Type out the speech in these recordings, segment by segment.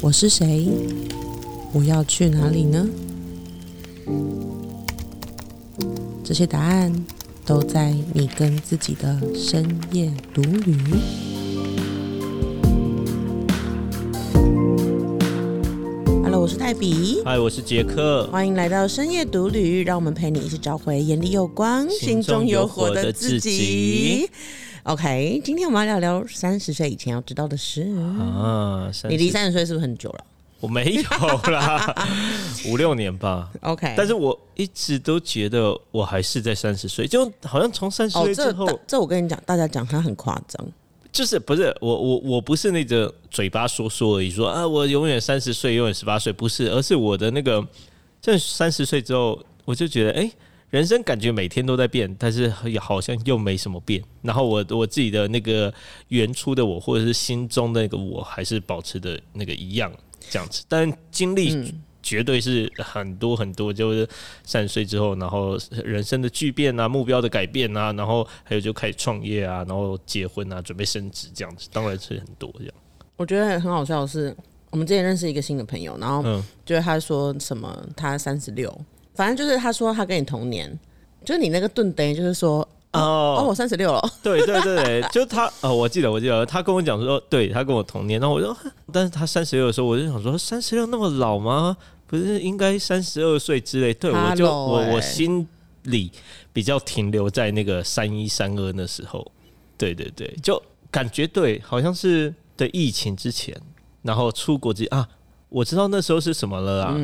我是谁？我要去哪里呢？这些答案都在你跟自己的深夜独旅。Hello，我是泰比，嗨，我是杰克。欢迎来到深夜独旅，让我们陪你一起找回眼里有光、心中有火的自己。OK，今天我们要聊聊三十岁以前要知道的事。啊，你离三十岁是不是很久了我没有啦，五六年吧。？OK，但是我一直都觉得我还是在三十岁，就好像从三十哦，岁之后，这这我跟你讲，大家讲他很夸张。就是不是我我我不是那个嘴巴说说而已，说啊我永远三十岁，永远十八岁，不是，而是我的那个，这三十岁之后，我就觉得哎。人生感觉每天都在变，但是也好像又没什么变。然后我我自己的那个原初的我，或者是心中的那个我，还是保持的那个一样这样子。但经历绝对是很多很多，就是三十岁之后，然后人生的巨变啊，目标的改变啊，然后还有就开始创业啊，然后结婚啊，准备升职这样子，当然是很多这样。我觉得很好笑的是，我们之前认识一个新的朋友，然后嗯就是他说什么他三十六，反正就是他说他跟你同年，就是你那个盾等于，就是说哦哦，我三十六了，对对对对，就他哦，我记得我记得他跟我讲说，对他跟我同年，然后我说，但是他三十六的时候，我就想说，三十六那么老吗？不是应该三十二岁之类？对我就我我欸心里比较停留在那个三一三二那时候，对对对，就感觉对，好像是对疫情之前，然后出国之啊，我知道那时候是什么了啊，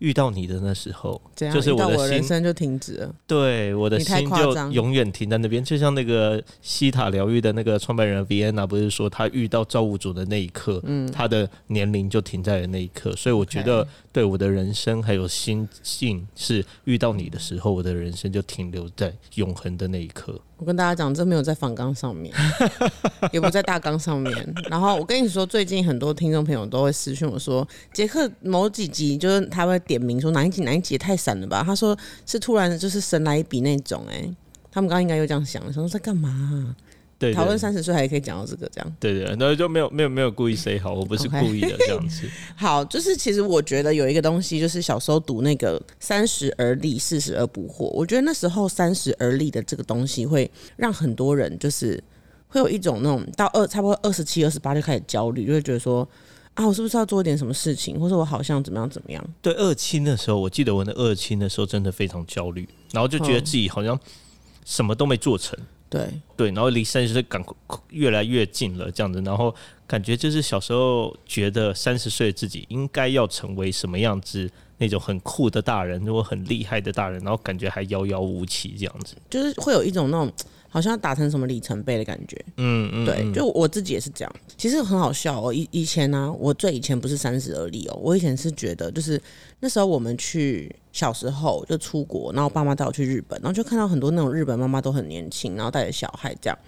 遇到你的那时候，这样就是我的心我人生就停止了。对，我的心就永远停在那边，就像那个西塔疗愈的那个创办人 Vienna 不是说他遇到造物主的那一刻，嗯他的年龄就停在了那一刻，所以我觉得对我的人生还有心境是遇到你的时候，我的人生就停留在永恒的那一刻。我跟大家讲，这没有在反纲上面，也不在大纲上面。然后我跟你说，最近很多听众朋友都会私讯我说，杰克某几集就是他会点名说哪一集哪一集也太闪了吧？他说是突然就是神来一笔那种、哎，他们刚刚应该又这样想，想说在干嘛啊、对，对讨论三十岁还可以讲到这个这样。对对，然后就没有没有没有故意 say 好，我不是故意的这样子。好，就是其实我觉得有一个东西，就是小时候读那个“三十而立，四十而不惑”，我觉得那时候“三十而立”的这个东西，会让很多人就是会有一种那种到二差不多二十七、二十八就开始焦虑，就会觉得说啊，我是不是要做一点什么事情，或者我好像怎么样怎么样？对二期的时候，我记得我的二期的时候真的非常焦虑，然后就觉得嗯自己好像什么都没做成。对，对，然后离三十岁赶快越来越近了，这样子，然后感觉就是小时候觉得三十岁的自己应该要成为什么样子，那种很酷的大人，如果很厉害的大人，然后感觉还遥遥无期这样子。就是会有一种那种好像要达成什么里程碑的感觉。嗯嗯，对，嗯就我自己也是这样。其实很好笑哦，以以前呢、我最以前不是三十而立哦，我以前是觉得就是那时候我们去小时候就出国，然后爸妈带我去日本，然后就看到很多那种日本妈妈都很年轻，然后带着小孩这样，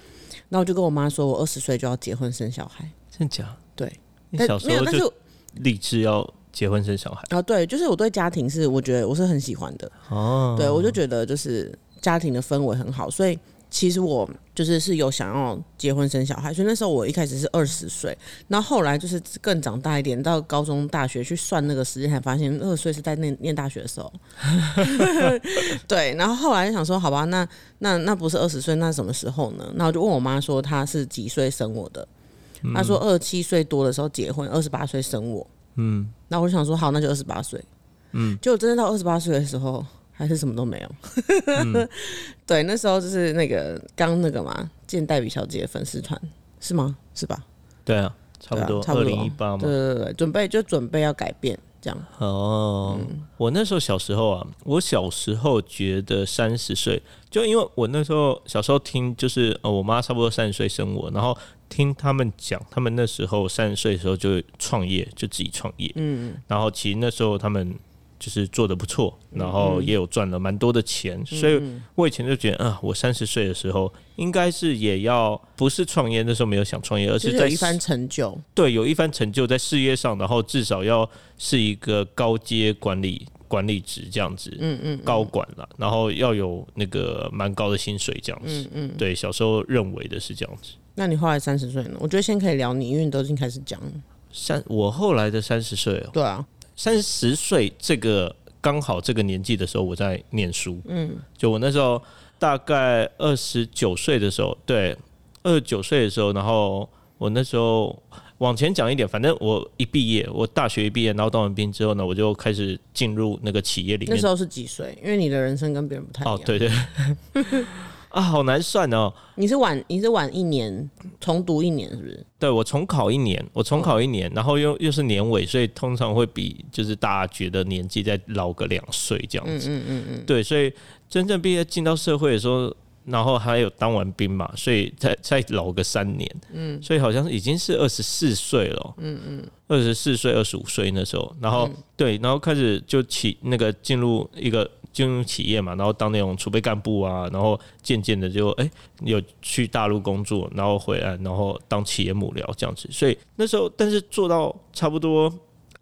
然后我就跟我妈说，我二十岁就要结婚生小孩。真假？对，你但没有，小时候但是就立志要结婚生小孩啊，对，就是我对家庭是我觉得我是很喜欢的，哦，对我就觉得就是家庭的氛围很好，所以其实我就是是有想要结婚生小孩，所以那时候我一开始是二十岁，然后后来就是更长大一点，到高中、大学去算那个时间，才发现二十岁是在念念大学的时候。对，然后后来就想说，好吧，那那那不是二十岁，那什么时候呢？那我就问我妈说，她是几岁生我的？她说二十七岁多的时候结婚，二十八岁生我。嗯，那我就想说，好，那就二十八岁。嗯，结果真的到二十八岁的时候，还是什么都没有。对，那时候就是那个刚那个嘛，见黛比小姐粉丝团是吗？是吧？对啊，差不多，对啊差不多二零一八嘛对。对对对，准备就准备要改变这样。哦，我那时候小时候啊，我小时候觉得三十岁，就因为我那时候小时候听，就是呃，我妈差不多三十岁生我，然后听他们讲，他们那时候三十岁的时候就创业，就自己创业，嗯，然后其实那时候他们就是做的不错，然后也有赚了蛮多的钱，所以我以前就觉得啊，我三十岁的时候应该是也要不是创业，那时候没有想创业，而就是在一番成就，对，有一番成就在事业上，然后至少要是一个高阶管理管理职这样子，嗯嗯，高管了，然后要有那个蛮高的薪水这样子，嗯嗯，对，小时候认为的是这样子，那你后来三十岁呢？我觉得先可以聊你，因为你都已经开始讲了。三我后来的三十岁哦，对啊，三十岁这个刚好这个年纪的时候，我在念书。嗯，就我那时候大概二十九岁的时候，对，二十九岁的时候，然后我那时候往前讲一点，反正我一毕业，我大学一毕业，然后当完兵之后呢，我就开始进入那个企业里面那时。候是几岁？因为你的人生跟别人不太一样。哦，对对，啊，好难算哦。你是晚，你是晚一年，重读一年，是不是？对我重考一年，我重考一年，然后又又是年尾，所以通常会比就是大家觉得年纪再老个两岁这样子。嗯嗯嗯对，所以真正毕业进到社会的时候，然后还有当完兵嘛，所以再再老个三年。嗯，所以好像已经是二十四岁了。嗯嗯，二十四岁、二十五岁那时候，然后、对，然后开始就起那个进入一个。进入企业嘛，然后当那种储备干部啊，然后渐渐的就哎、有去大陆工作，然后回来，然后当企业幕僚这样子。所以那时候，但是做到差不多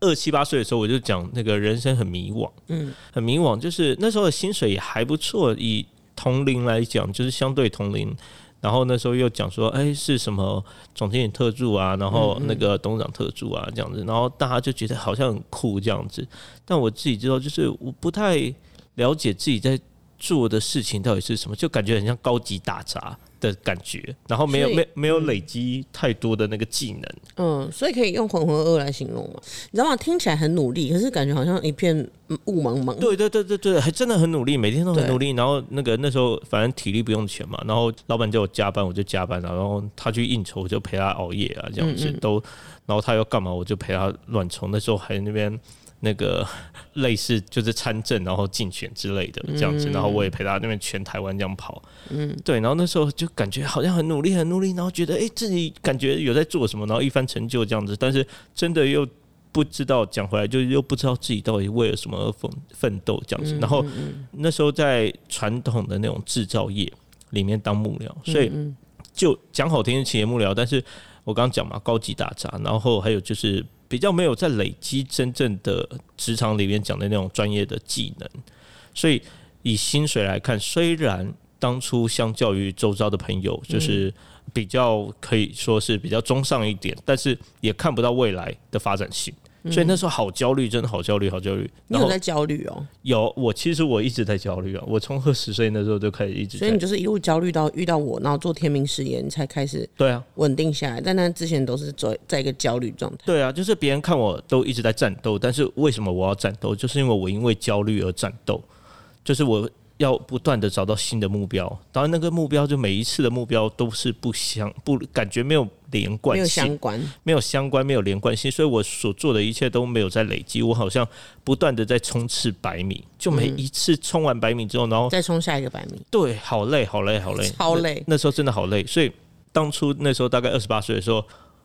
二七八岁的时候，我就讲那个人生很迷惘，嗯，很迷惘，就是那时候的薪水也还不错，以同龄来讲，就是相对同龄。然后那时候又讲说，哎，是什么总经理特助啊，然后那个董事长特助啊，这样子，然后大家就觉得好像很酷这样子。但我自己知道，就是我不太了解自己在做的事情到底是什么，就感觉很像高级打杂的感觉，然后没有没没有累积太多的那个技能。嗯，所以可以用浑浑噩噩来形容嘛？你知道吗？听起来很努力，可是感觉好像一片嗯雾蒙蒙。对对对对对，还真的很努力，每天都很努力。然后那个那时候反正体力不用钱嘛，然后老板叫我加班我就加班啊，然后他去应酬我就陪他熬夜啊，这样子都，然后他要干嘛我就陪他乱冲。那时候还那边那个 类似就是参政然后竞选之类的这样子，然后我也陪他那边全台湾这样跑，嗯，对，然后那时候就感觉好像很努力很努力，然后觉得哎、自己感觉有在做什么，然后一番成就这样子，但是真的又。不知道讲回来，就又不知道自己到底为了什么而奋奋斗这样子。然后那时候在传统的那种制造业里面当幕僚，所以就讲好听是企业幕僚，但是我刚刚讲嘛，高级打杂，然后还有就是比较没有在累积真正的职场里面讲的那种专业的技能，所以以薪水来看，虽然当初相较于周遭的朋友，就是比较可以说是比较中上一点，但是也看不到未来的发展性。所以那时候好焦虑，真的好焦虑，好焦虑。你有在焦虑哦，有我，其实我一直在焦虑啊。我从二十岁那时候就开始一直所以你，就是一路焦虑到遇到我，然后做天命事业，你才开始对啊，稳定下来。但那之前都是在在一个焦虑状态。对啊，就是别人看我都一直在战斗，但是为什么我要战斗？就是因为我因为焦虑而战斗，就是我要不断的找到新的目标。当然，那个目标就每一次的目标都是不相不感觉没有连贯没有性，相关，没有相关，没有连贯性，所以我所做的一切都没有在累积。我好像不断的在冲刺百米，就每一次冲完百米之后，然后再冲下一个百米，对，好累，好累，好累，超累那。那时候真的好累，所以当初那时候大概二十八岁的时候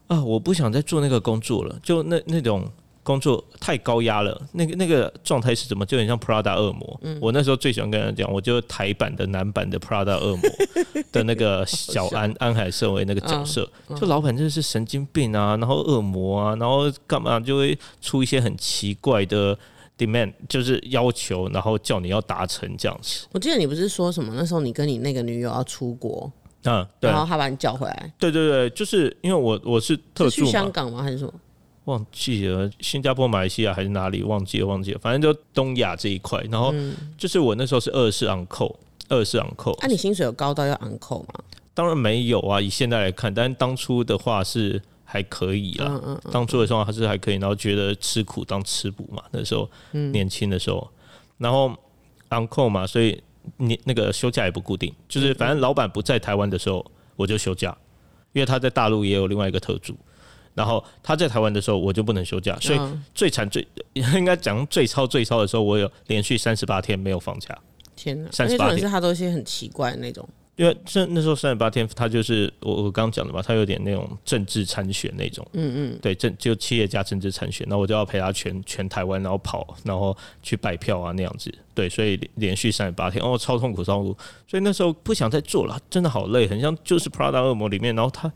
啊，我不想再做那个工作了，就那那种工作太高压了。那个那个状态是怎么？就很像 Prada 恶魔。嗯我那时候最喜欢跟人讲，我就台版的男版的 Prada 恶魔 的那个小安安海社为那个角色，就老板真的是神经病啊，然后恶魔啊，然后干嘛就会出一些很奇怪的。demand 就是要求，然后叫你要达成这样子。我记得你不是说什么？那时候你跟你那个女友要出国，嗯，对然后他把你叫回来，对对对，就是因为我我是特是去，香港吗？还是什么？忘记了新加坡、马来西亚还是哪里，忘记了忘记了，反正就东亚这一块。然后就是我那时候是二十四 on call，二十四 on call，啊，你薪水有高到要昂扣吗？当然没有啊，以现在来看，但是当初的话是还可以啦。嗯嗯，当初的时候还是还可以，然后觉得吃苦当吃补嘛，那时候年轻的时候，然后 on call 嘛，所以你那个休假也不固定，就是反正老板不在台湾的时候我就休假，因为他在大陆也有另外一个特助，然后他在台湾的时候我就不能休假，所以嗯最惨最 应该讲最超最超的时候，我有连续三十八天没有放假。天哪！38而且重点是他都是些很奇怪的那种，因为这那时候三十八天，他就是我我刚刚讲的嘛，他有点那种政治参选那种，嗯嗯，对政就企业家政治参选，然后我就要陪他全全台湾，然后跑，然后去拜票啊那样子，对，所以连连续三十八天，哦，超痛苦超痛苦，所以那时候不想再做了，真的好累，很像就是 Prada 恶魔里面，然后他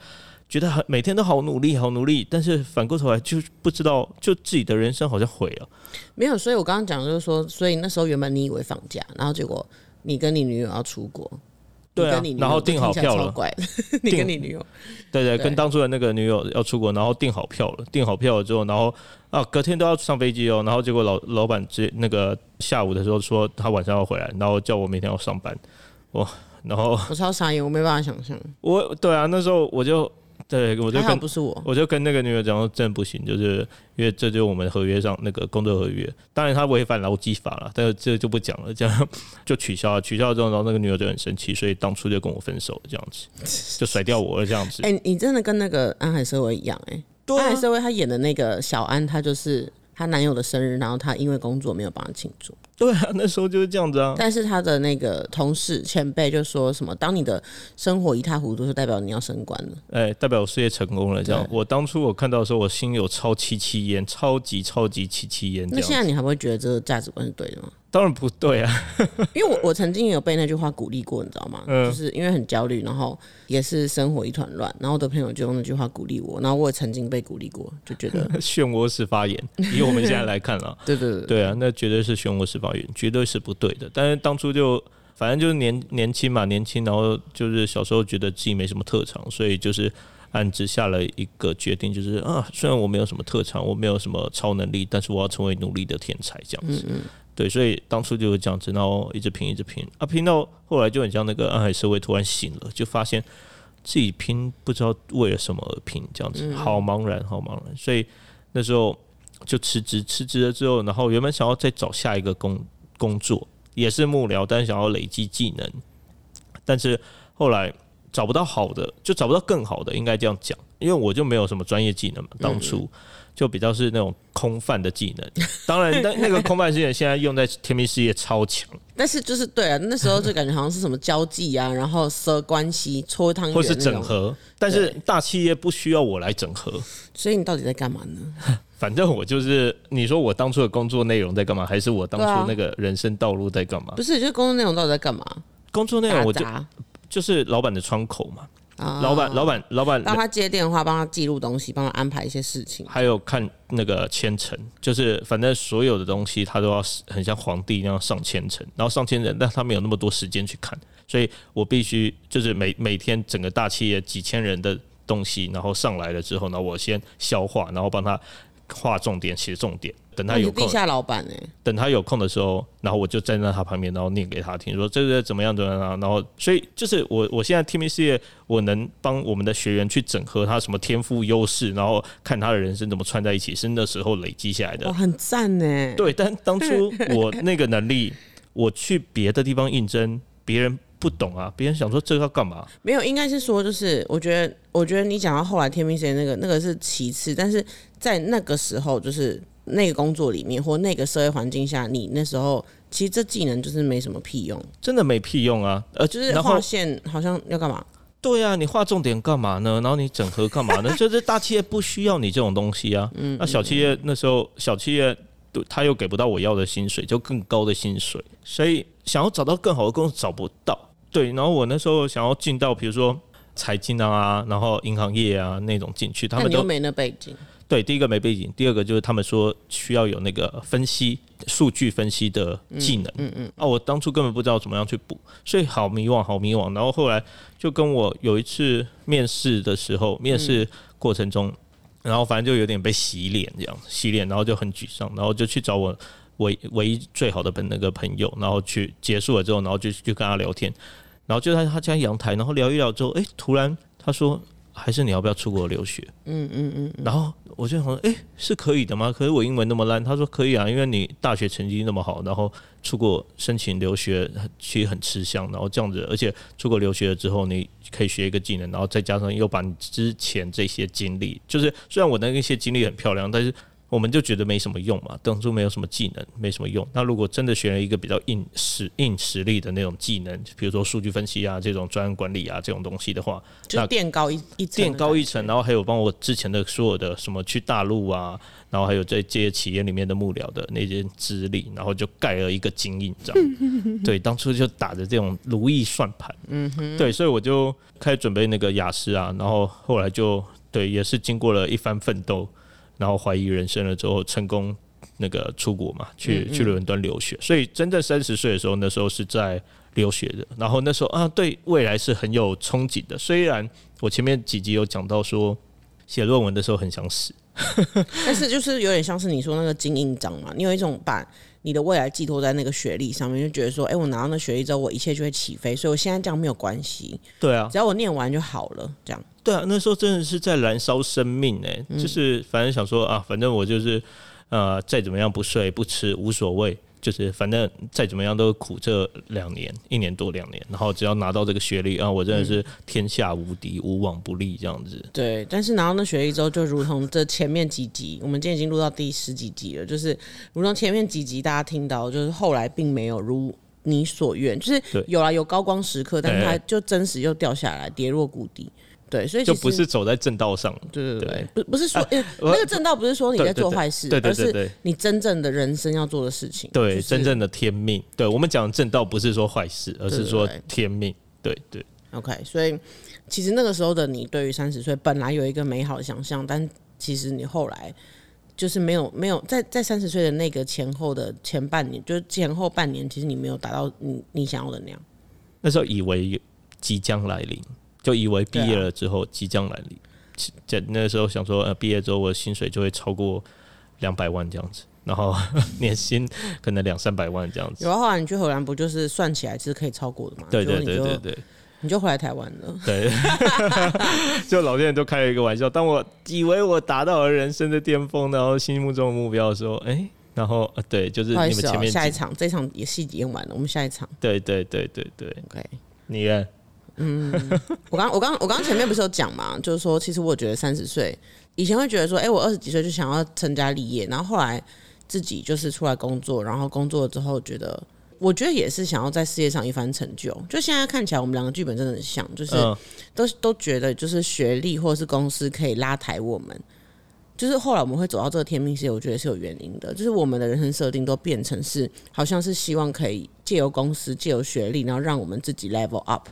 觉得很每天都好努力好努力，但是反过头来就不知道，就自己的人生好像毁了，没有。所以我刚刚讲就是说，所以那时候原本你以为放假，然后结果你跟你女友要出国，对然后订好票了。超怪，你跟你女友。对对，对。跟当初的那个女友要出国，然后订好票了，订好票了之后，然后啊隔天都要上飞机哦，然后结果老老板直那个下午的时候说他晚上要回来，然后叫我明天要上班，哇然后我超傻眼，我没办法想象，我对啊那时候我就对我就跟不是我，我就跟那个女友讲说，真的不行，就是因为这就是我们合约上那个工作合约，当然他违反劳基法了，但是这就不讲了，这样就取消了。取消了之后，然后那个女友就很生气，所以当初就跟我分手，这样子 就甩掉我了，这样子。哎、你真的跟那个安海社会一样、哎、对啊安海社会他演的那个小安，他就是她男友的生日，然后她因为工作没有帮他庆祝，对啊，那时候就是这样子啊。但是他的那个同事前辈就说什么，当你的生活一塌糊涂，就代表你要升官了。哎、代表我事业成功了，这样。我当初我看到的时候，我心有超七七焉，超级超级七七焉，这那现。在你还会觉得这个价值观是对的吗？当然不对啊，因为我我曾经也有被那句话鼓励过，你知道吗？嗯就是因为很焦虑，然后也是生活一团乱，然后我的朋友就用那句话鼓励我，然后我也曾经被鼓励过，就觉得 漩涡式发言。以我们现在来看啊，对对对对啊，那绝对是漩涡式发言，绝对是不对的。但是当初就反正就是年年轻嘛，年轻，然后就是小时候觉得自己没什么特长，所以就是暗自下了一个决定，就是啊，虽然我没有什么特长，我没有什么超能力，但是我要成为努力的天才，这样子。对，所以当初就是这样子，然后一直拼，一直拼。啊，拼到后来就很像那个暗海社会突然醒了，就发现自己拼不知道为了什么而拼，这样子，好茫然，好茫然。所以那时候就辞职，辞职了之后，然后原本想要再找下一个工工作，也是幕僚，但是想要累积技能，但是后来找不到好的，就找不到更好的，应该这样讲，因为我就没有什么专业技能嘛，当初就比较是那种空泛的技能。当然，但那个空泛技能现在用在甜蜜事业超强，但是就是对啊，那时候就感觉好像是什么交际啊，然后设关系、搓汤圆或是。整合，但是大企业不需要我来整合。所以你到底在干嘛呢？反正我就是，你说我当初的工作内容在干嘛，还是我当初那个人生道路在干嘛？不是，就是工作内容到底在干嘛？工作内容我就就是老板的窗口嘛，啊老板、老板、老板帮他接电话，帮他记录东西，帮他安排一些事情。还有看那个千层，就是反正所有的东西他都要很像皇帝那样上千层，然后上千人，但他没有那么多时间去看，所以我必须就是每每天整个大企业几千人的东西，然后上来了之后呢，我先消化，然后帮他画重点、写重点，等他有空，地下老板哎、等他有空的时候，然后我就站在他旁边，然后念给他听，说这个怎么样怎么样啊，然后所以就是我我现在 T M 事业，我能帮我们的学员去整合他什么天赋优势，然后看他的人生怎么串在一起，是那时候累积下来的哇，。很赞呢。对，但当初我那个能力，我去别的地方应征，别人不懂啊，别人想说这个要干嘛？没有，应该是说，就是我觉得，我觉得你讲到后来天命线那个那个是其次，但是在那个时候，就是那个工作里面或那个社会环境下，你那时候其实这技能就是没什么屁用，真的没屁用啊！呃，就是然后划线好像要干嘛？对啊，你画重点干嘛呢？然后你整合干嘛呢？就是大企业不需要你这种东西啊。嗯那小企业那时候小企业他又给不到我要的薪水，就更高的薪水，所以想要找到更好的工作找不到。对，然后我那时候想要进到比如说财经啊，然后银行业啊那种进去，他们都但你又没那背景，对，第一个没背景，第二个就是他们说需要有那个分析数据分析的技能。嗯嗯。啊，我当初根本不知道怎么样去补，所以好迷惘，好迷惘。然后后来就跟我有一次面试的时候，面试过程中，然后反正就有点被洗脸这样，洗脸，然后就很沮丧，然后就去找我唯唯一最好的朋那个朋友，然后去结束了之后，然后就就跟他聊天，然后就在他家阳台，然后聊一聊之后，哎、突然他说。还是你要不要出国留学？嗯嗯嗯，然后我就想说，哎、是可以的吗？可是我英文那么烂，他说可以啊，因为你大学成绩那么好，然后出国申请留学其实很吃香，然后这样子，而且出国留学了之后，你可以学一个技能，然后再加上又把你之前这些经历，就是虽然我的那些经历很漂亮，但是我们就觉得没什么用嘛，当初没有什么技能，没什么用。那如果真的学了一个比较硬实硬实力的那种技能，比如说数据分析啊，这种专案管理啊这种东西的话，就垫高一一层垫高一层，然后还有帮我之前的所有的什么去大陆啊，然后还有在这些企业里面的幕僚的那些资历，然后就盖了一个金印章。对，当初就打着这种如意算盘，嗯哼，对，所以我就开始准备那个雅思啊，然后后来就对，也是经过了一番奋斗，然后怀疑人生了之后，成功那个出国嘛，去去伦敦留学。所以真正三十岁的时候，那时候是在留学的。然后那时候啊，对未来是很有憧憬的。虽然我前面几集有讲到说，写论文的时候很想死，但是就是有点像是你说那个金印章嘛，你有一种把你的未来寄托在那个学历上面，就觉得说，哎、我拿到那学历之后，我一切就会起飞，所以我现在这样没有关系，对啊，只要我念完就好了，这样。对啊，那时候真的是在燃烧生命哎、就是反正想说啊，反正我就是呃，再怎么样不睡不吃无所谓，就是反正再怎么样都苦这两年，一年多两年，然后只要拿到这个学历啊，我真的是天下无敌，无往不利这样子。对，但是拿到那学历之后，就如同这前面几集，我们今天已经录到第十几集了，就是如同前面几集大家听到，就是后来并没有如你所愿，就是有啦有高光时刻，但是它哎就真实又掉下来，跌落谷底。对，所以就不是走在正道上，对对对不不是说、那个正道不是说你在做坏事，而是你真正的人生要做的事情。对，就是真正的天命。对我们讲正道，不是说坏事，而是说对对对天命。对对 OK，所以其实那个时候的你，对于三十岁本来有一个美好的想象，但其实你后来就是没有没有在在三十岁的那个前后的前半年，就是前后半年，其实你没有达到你你想要的那样。那时候以为即将来临，就以为毕业了之后即将来临。其在那时候想说，呃，毕业之后我的薪水就会超过两百万这样子，然后 年薪可能两三百万这样子。有啊，后来你去荷兰不就是算起来是可以超过的嘛？对对对对对你就回来台湾了。对，就老天爷都开了一个玩笑。当我以为我达到了人生的巅峰，然后心目中的目标的时候，哎、然后呃对，就是你们前面几下一场这场也戏演完了，我们下一场对对对对对，OK。你呢我刚我刚我刚前面不是有讲嘛，就是说，其实我觉得三十岁以前会觉得说，哎、我二十几岁就想要成家立业，然后后来自己就是出来工作，然后工作之后觉得，我觉得也是想要在事业上一番成就。就现在看起来，我们两个剧本真的很像，就是嗯都都觉得就是学历或者是公司可以拉抬我们。就是后来我们会走到这个天命事业，我觉得是有原因的。就是我们的人生设定都变成是，好像是希望可以借由公司、借由学历，然后让我们自己 level up，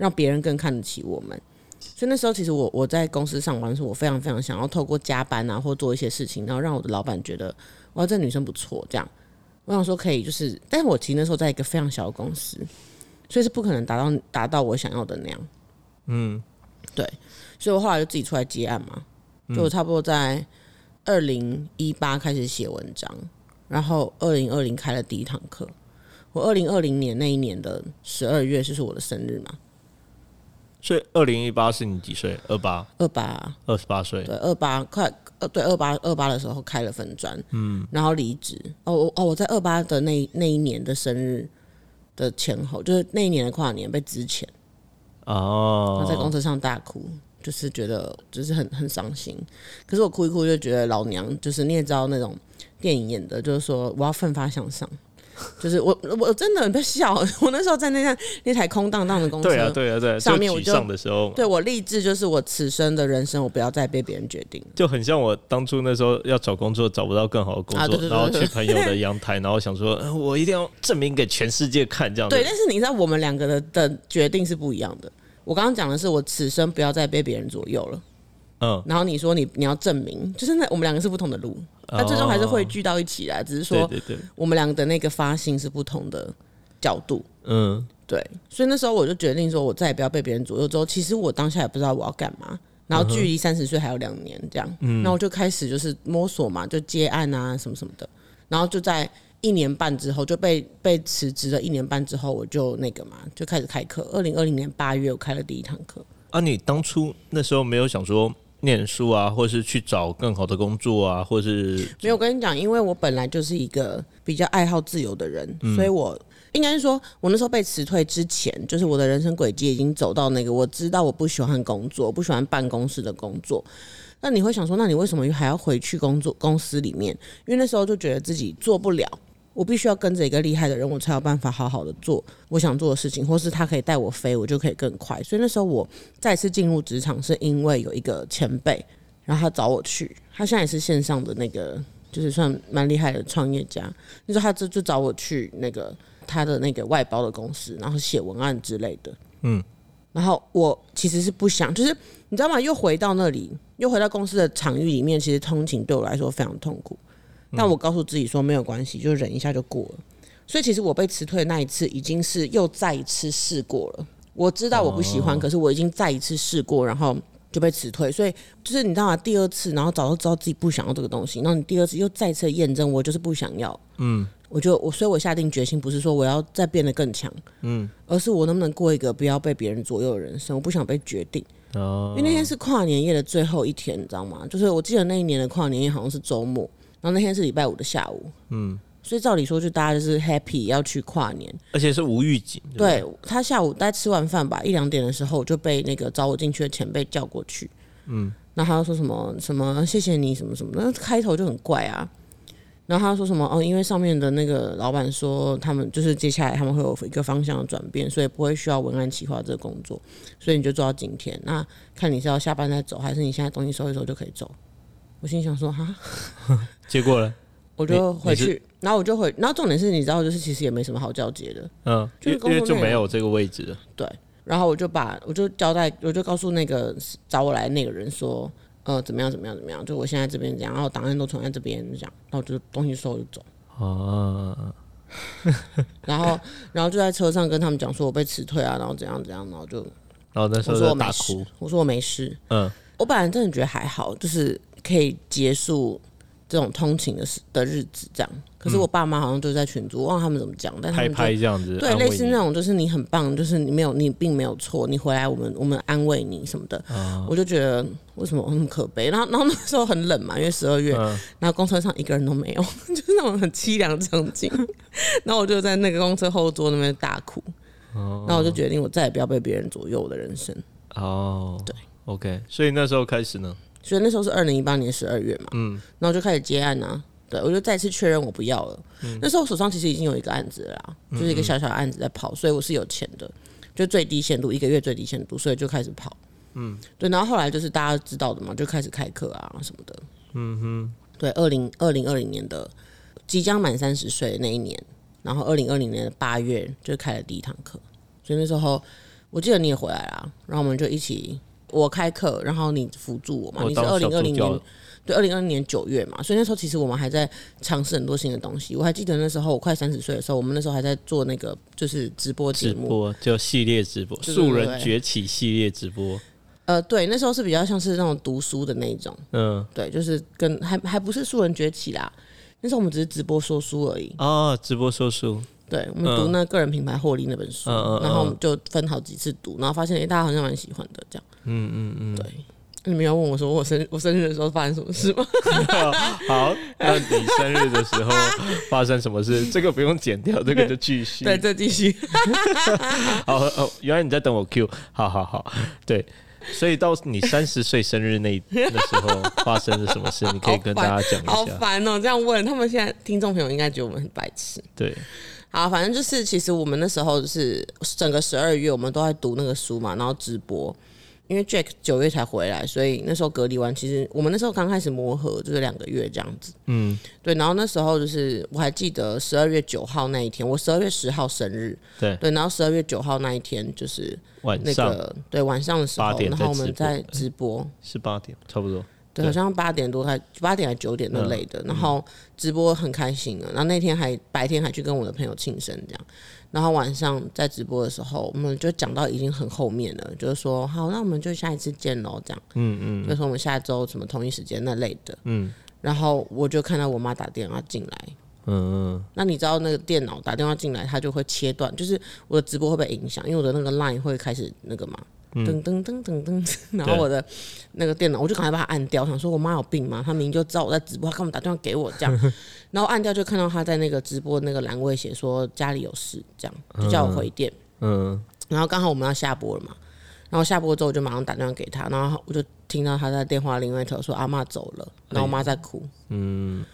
让别人更看得起我们。所以那时候其实我我在公司上班的时候，我非常非常想要透过加班啊，或做一些事情，然后让我的老板觉得哇，这女生不错。这样，我想说可以，就是，但是我其实那时候在一个非常小的公司，所以是不可能达到达到我想要的那样。嗯，对，所以我后来就自己出来接案嘛，就我差不多在二零一八开始写文章，然后二零二零开了第一堂课。我二零二零年那一年的十二月就是我的生日嘛，所以二零一八是你几岁？二八，二八二十八岁。对二八快呃对二八二八的时候开了分专，嗯，然后离职。哦我哦我在二八的那那一年的生日的前后，就是那一年的跨年被支遣。然后在公哦，车上大哭，就是觉得就是很很伤心。可是我哭一哭就觉得老娘就是你也知道那种电影演的，就是说我要奋发向上。就是我我真的不要笑，我那时候在那辆那台空荡荡的公车，对啊，对啊，对上面我就丧的时候，对我立志就是我此生的人生，我不要再被别人决定。就很像我当初那时候要找工作找不到更好的工作，然后去朋友的 阳台，然后想说，呃我一定要证明给全世界看，这样子。对，但是你知道我们两个的的决定是不一样的。我刚刚讲的是我此生不要再被别人左右了，嗯，然后你说你你要证明，就是那我们两个是不同的路，那最终还是汇聚到一起来，只是说对对对，我们两个的那个发心是不同的角度。嗯，对，所以那时候我就决定说，我再也不要被别人左右。之后，其实我当下也不知道我要干嘛，然后距离三十岁还有两年，这样，嗯，那我就开始就是摸索嘛，就接案啊什么什么的，然后就在一年半之后就被被辞职了。一年半之后，我就那个嘛，就开始开课。二零二零年八月，我开了第一堂课。啊，你当初那时候没有想说念书啊，或是去找更好的工作啊，或是没有，我跟你讲，因为我本来就是一个比较爱好自由的人，所以我应该是说，我那时候被辞退之前，就是我的人生轨迹已经走到那个，我知道我不喜欢工作，不喜欢办公室的工作。那你会想说，那你为什么还要回去工作公司里面？因为那时候就觉得自己做不了，我必须要跟着一个厉害的人，我才有办法好好的做我想做的事情，或是他可以带我飞，我就可以更快。所以那时候我再次进入职场，是因为有一个前辈，然后他找我去，他现在也是线上的那个，就是算蛮厉害的创业家。那时候他就就找我去那个他的那个外包的公司，然后写文案之类的。嗯，然后我其实是不想，就是你知道吗？又回到那里，又回到公司的场域里面，其实通勤对我来说非常痛苦。但我告诉自己说没有关系，就忍一下就过了。所以其实我被辞退的那一次，已经是又再一次试过了。我知道我不喜欢，可是我已经再一次试过，然后就被辞退。所以就是你知道吗？第二次，然后早就知道自己不想要这个东西，然后你第二次又再次验证，我就是不想要。嗯，我就我，所以我下定决心，不是说我要再变得更强，嗯，而是我能不能过一个不要被别人左右的人生？我不想被决定。哦，因为那天是跨年夜的最后一天，你知道吗？就是我记得那一年的跨年夜好像是周末，然后那天是礼拜五的下午。嗯。所以照理说，就大家就是 happy 要去跨年，而且是无预警。对他下午大概吃完饭吧，一两点的时候就被那个找我进去的前辈叫过去。嗯，然后他要说什么什么谢谢你什么什么，那开头就很怪啊。然后他说什么哦，因为上面的那个老板说他们就是接下来他们会有一个方向的转变，所以不会需要文案企划这个工作，所以你就做到今天。那看你是要下班再走，还是你现在东西收一收就可以走？我心想说哈，结果呢？我就回去，然后我就回，然后重点是你知道，就是其实也没什么好交接的，嗯，就因为就没有这个位置了。对，然后我就把我就交代，我就告诉那个找我来那个人说，呃，怎么样，怎么样，怎么样，就我现在这边这样，然后档案都存在这边这样，然后我就东西收就走。哦，然后然后就在车上跟他们讲说我被辞退啊，然后怎样怎样，然后就然后那时候我大哭，我说我没事，嗯，我本来真的觉得还好，就是可以结束。这种通勤的时的日子，这样。可是我爸妈好像就在群组，忘了他们怎么讲，但他们拍这样子，对，类似那种，就是你很棒，就是你没有，你并没有错，你回来，我们我们安慰你什么的。我就觉得为什么那么可悲？然后 然后那时候很冷嘛，因为十二月，然后公车上一个人都没有，就是那种很凄凉的场景。然后我就在那个公车后座那边大哭。哦，那我就决定，我再也不要被别人左右我的人生。哦，对，OK，所以那时候开始呢。所以那时候是二零一八年十二月嘛，嗯，然后就开始接案啊，对我就再次确认我不要了。那时候手上其实已经有一个案子了，就是一个小小的案子在跑，所以我是有钱的，就最低限度一个月最低限度，所以就开始跑。嗯，对，然后后来就是大家知道的嘛，就开始开课啊什么的。嗯哼，对，二零二零二零年的即将满三十岁的那一年，然后二零二零年的八月就开了第一堂课，所以那时候我记得你也回来啦，然后我们就一起。我开课，然后你辅助我嘛？你是二零二零年，对，二零二零年九月嘛。所以那时候其实我们还在尝试很多新的东西。我还记得那时候我快三十岁的时候，我们那时候还在做那个就是直播节目，直播就系列直播，素人崛起系列直播。呃，对，那时候是比较像是那种读书的那种，嗯，对，就是跟还还不是素人崛起啦。那时候我们只是直播说书而已。哦，直播说书。对，我们读那个人品牌获利那本书，然后就分好几次读，然后发现哎，大家好像蛮喜欢的，这样。嗯嗯嗯，对。你们要问我说我生我生日的时候发生什么事吗？好，那你生日的时候发生什么事？这个不用剪掉，这个就继续。对，这继续。好哦，原来你在等我 Q。好好好，对。所以到你三十岁生日那那时候发生了什么事？你可以跟大家讲一下。好烦哦，这样问他们现在听众朋友应该觉得我们很白痴。对。好，反正就是，其实我们那时候就是整个十二月，我们都在读那个书嘛，然后直播。因为 Jack 九月才回来，所以那时候隔离完，其实我们那时候刚开始磨合，就是两个月这样子。嗯，对。然后那时候就是我还记得十二月九号那一天，我十二月十号生日。对对，然后十二月九号那一天就是晚上，对晚上的时候，然后我们在直播，是八点差不多。对，好像八点多开，八点还九点那类的，然后直播很开心啊。然后那天还白天还去跟我的朋友庆生这样。然后晚上在直播的时候，我们就讲到已经很后面了，就是说好，那我们就下一次见喽，这样。嗯嗯。就说我们下周什么同一时间那类的。嗯。然后我就看到我妈打电话进来。嗯嗯。那你知道那个电脑打电话进来，它就会切断，就是我的直播会被影响，因为我的那个 line 会开始那个嘛。噔噔噔噔噔，然后我的那个电脑，我就赶快把它按掉，想说我妈有病吗？她明明就知道我在直播，她干嘛打电话给我这样？然后按掉就看到她在那个直播那个栏位写说家里有事，这样就叫我回电。嗯，然后刚好我们要下播了嘛，然后下播之后我就马上打电话给她，然后我就听到她在电话另外一头说阿妈走了，然后我妈在哭。嗯。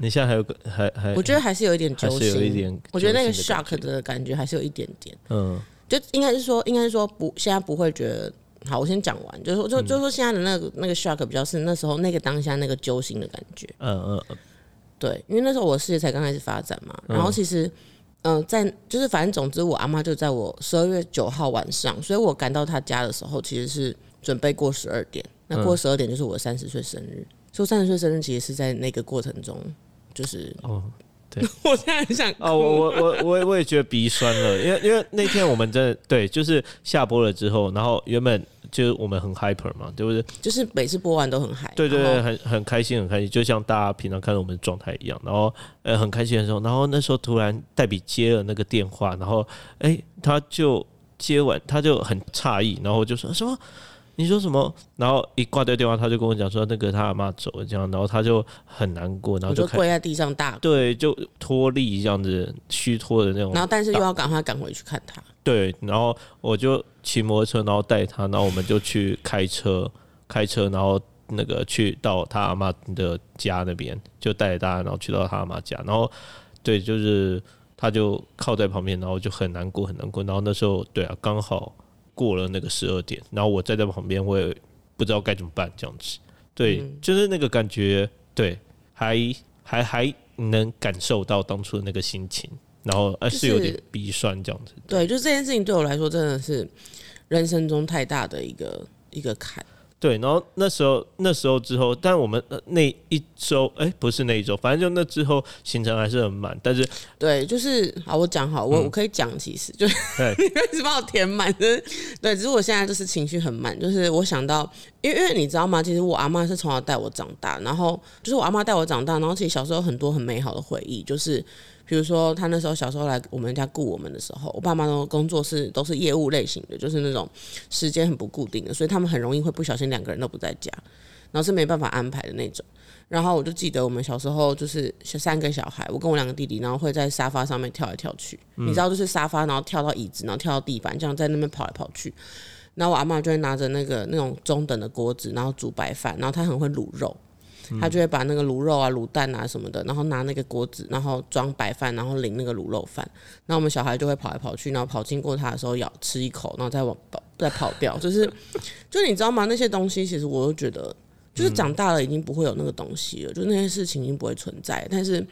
你现在还有个还还，我觉得还是有一点揪心，我觉得那个 shock 的感觉还是有一点点，嗯，就应该是说，应该是说不，现在不会觉得好。我先讲完，就是说，就就说现在的那个那个 shock 比较是那时候那个当下那个揪心的感觉，嗯嗯嗯，对，因为那时候我事业才刚开始发展嘛，然后其实，嗯，在就是反正总之，我阿妈就在我十二月九号晚上，所以我赶到她家的时候，其实是准备过十二点，那过十二点就是我三十岁生日，所以三十岁生日其实是在那个过程中。就是哦，对 我现在很想哭哦，我我我我也我也觉得鼻酸了，因为因为那天我们真的对，就是下播了之后，然后原本就是我们很 hyper 嘛，对不对？就是每次播完都很嗨，对对对，很很开心，很开心，就像大家平常看到我们的状态一样。然后呃很开心的时候，然后那时候突然黛比接了那个电话，然后哎他就接完，他就很诧异，然后就说什么？你说什么？然后一挂掉电话，他就跟我讲说那个他阿妈走了这样，然后他就很难过，然后就跪在地上大哭，对就脱力这样子虚脱的那种然后但是又要赶快赶回去看他，对，然后我就骑摩托车，然后带他，然后我们就去开车，开车，然后那个去到他阿妈的家那边，就带着大家，然后去到他阿妈家，然后对，就是他就靠在旁边，然后就很难过，很难过。然后那时候，对啊，刚好过了那个十二点，然后我站在旁边，我也不知道该怎么办，这样子，对，就是那个感觉，对，还还还能感受到当初的那个心情。然后，呃，就是是有点鼻酸这样子。对，就这件事情对我来说真的是人生中太大的一个一个坎。对，然后那时候那时候之后，但我们呃那一周，哎，不是那一周，反正就那之后行程还是很满，但是对，就是好，我讲好，我、我可以讲，其实就是你一直把我填满，就是对，只是我现在就是情绪很满，就是我想到，因为因为你知道吗？其实我阿妈是从小带我长大，然后就是我阿妈带我长大，然后其实小时候很多很美好的回忆，就是比如说他那时候小时候来我们家雇我们的时候，我爸妈的工作是都是业务类型的，就是那种时间很不固定的，所以他们很容易会不小心两个人都不在家，然后是没办法安排的那种。然后我就记得我们小时候就是三个小孩，我跟我两个弟弟，然后会在沙发上面跳来跳去。你知道，就是沙发，然后跳到椅子，然后跳到地板，这样在那边跑来跑去。然后我阿妈就会拿着那个那种中等的锅子，然后煮白饭，然后她很会卤肉，她就会把那个卤肉啊、卤蛋啊什么的，然后拿那个锅子，然后装白饭，然后淋那个卤肉饭。然后我们小孩就会跑来跑去，然后跑经过他的时候咬吃一口，然后再往再跑掉。就是，就你知道吗？那些东西其实我都觉得。就是长大了已经不会有那个东西了，就那些事情已经不会存在。但是，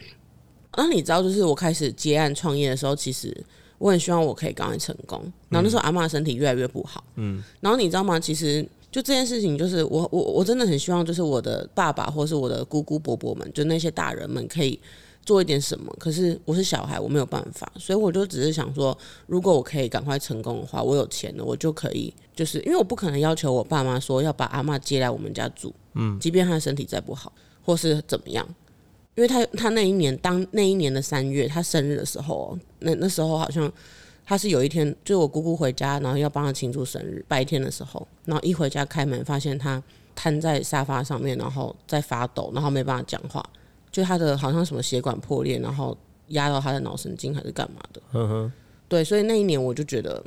那你知道，就是我开始接案创业的时候，其实我很希望我可以赶快成功。然后那时候阿妈的身体越来越不好，嗯，然后你知道吗？其实就这件事情，就是我我我真的很希望，就是我的爸爸或是我的姑姑伯伯们，就那些大人们可以做一点什么。可是我是小孩，我没有办法，所以我就只是想说，如果我可以赶快成功的话，我有钱了，我就可以，就是因为我不可能要求我爸妈说要把阿妈接来我们家住。嗯，即便他的身体再不好，或是怎么样，因为他他那一年当那一年的三月，他生日的时候，那那时候好像他是有一天，就我姑姑回家，然后要帮他庆祝生日，白天的时候，然后一回家开门，发现他瘫在沙发上面，然后在发抖，然后没办法讲话，就他的好像什么血管破裂，然后压到他的脑神经还是干嘛的，嗯哼，对，所以那一年我就觉得，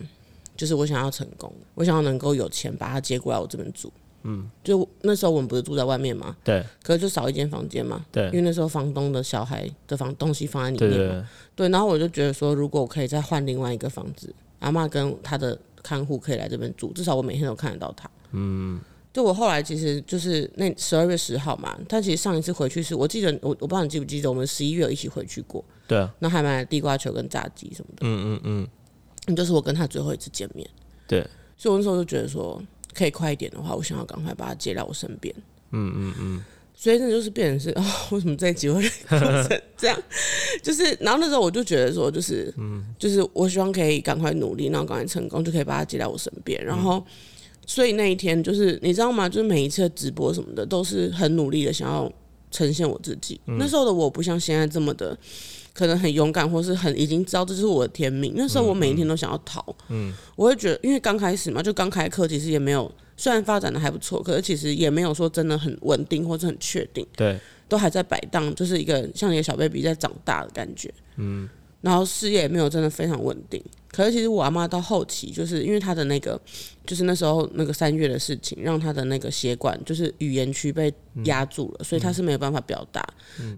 就是我想要成功，我想要能够有钱把他接过来我这边住。嗯，就那时候我们不是住在外面嘛，对。可是就少一间房间嘛，对。因为那时候房东的小孩的房东西放在里面嘛，对，对，然后我就觉得说，如果我可以再换另外一个房子，阿妈跟她的看护可以来这边住，至少我每天都看得到她。嗯，就我后来其实就是那十二月十号嘛，但其实上一次回去是我记得我我不知道你记不记得，我们十一月有一起回去过，对啊，然后还买了地瓜球跟炸鸡什么的，嗯嗯嗯，那就是我跟他最后一次见面。对，所以我那时候就觉得说，可以快一点的话，我想要赶快把他接到我身边。嗯嗯嗯，所以那就是变成是 哦，为什么这一集会变成这样？就是，然后那时候我就觉得说，就是嗯，就是我希望可以赶快努力，然后赶快成功，就可以把他接到我身边。然后，所以那一天就是你知道吗？就是每一次的直播什么的，都是很努力的想要呈现我自己。那时候的我不像现在这么的。可能很勇敢，或是很已经知道这是我的天命。那时候我每一天都想要逃，嗯，我会觉得，因为刚开始嘛，就刚开课，其实也没有，虽然发展的还不错，可是其实也没有说真的很稳定或者很确定，对，都还在摆荡，就是一个像一个小 baby 在长大的感觉，嗯，然后事业也没有真的非常稳定。可是其实我阿妈到后期，就是因为她的那个，就是那时候那个三月的事情，让她的那个血管就是语言区被压住了，所以她是没有办法表达。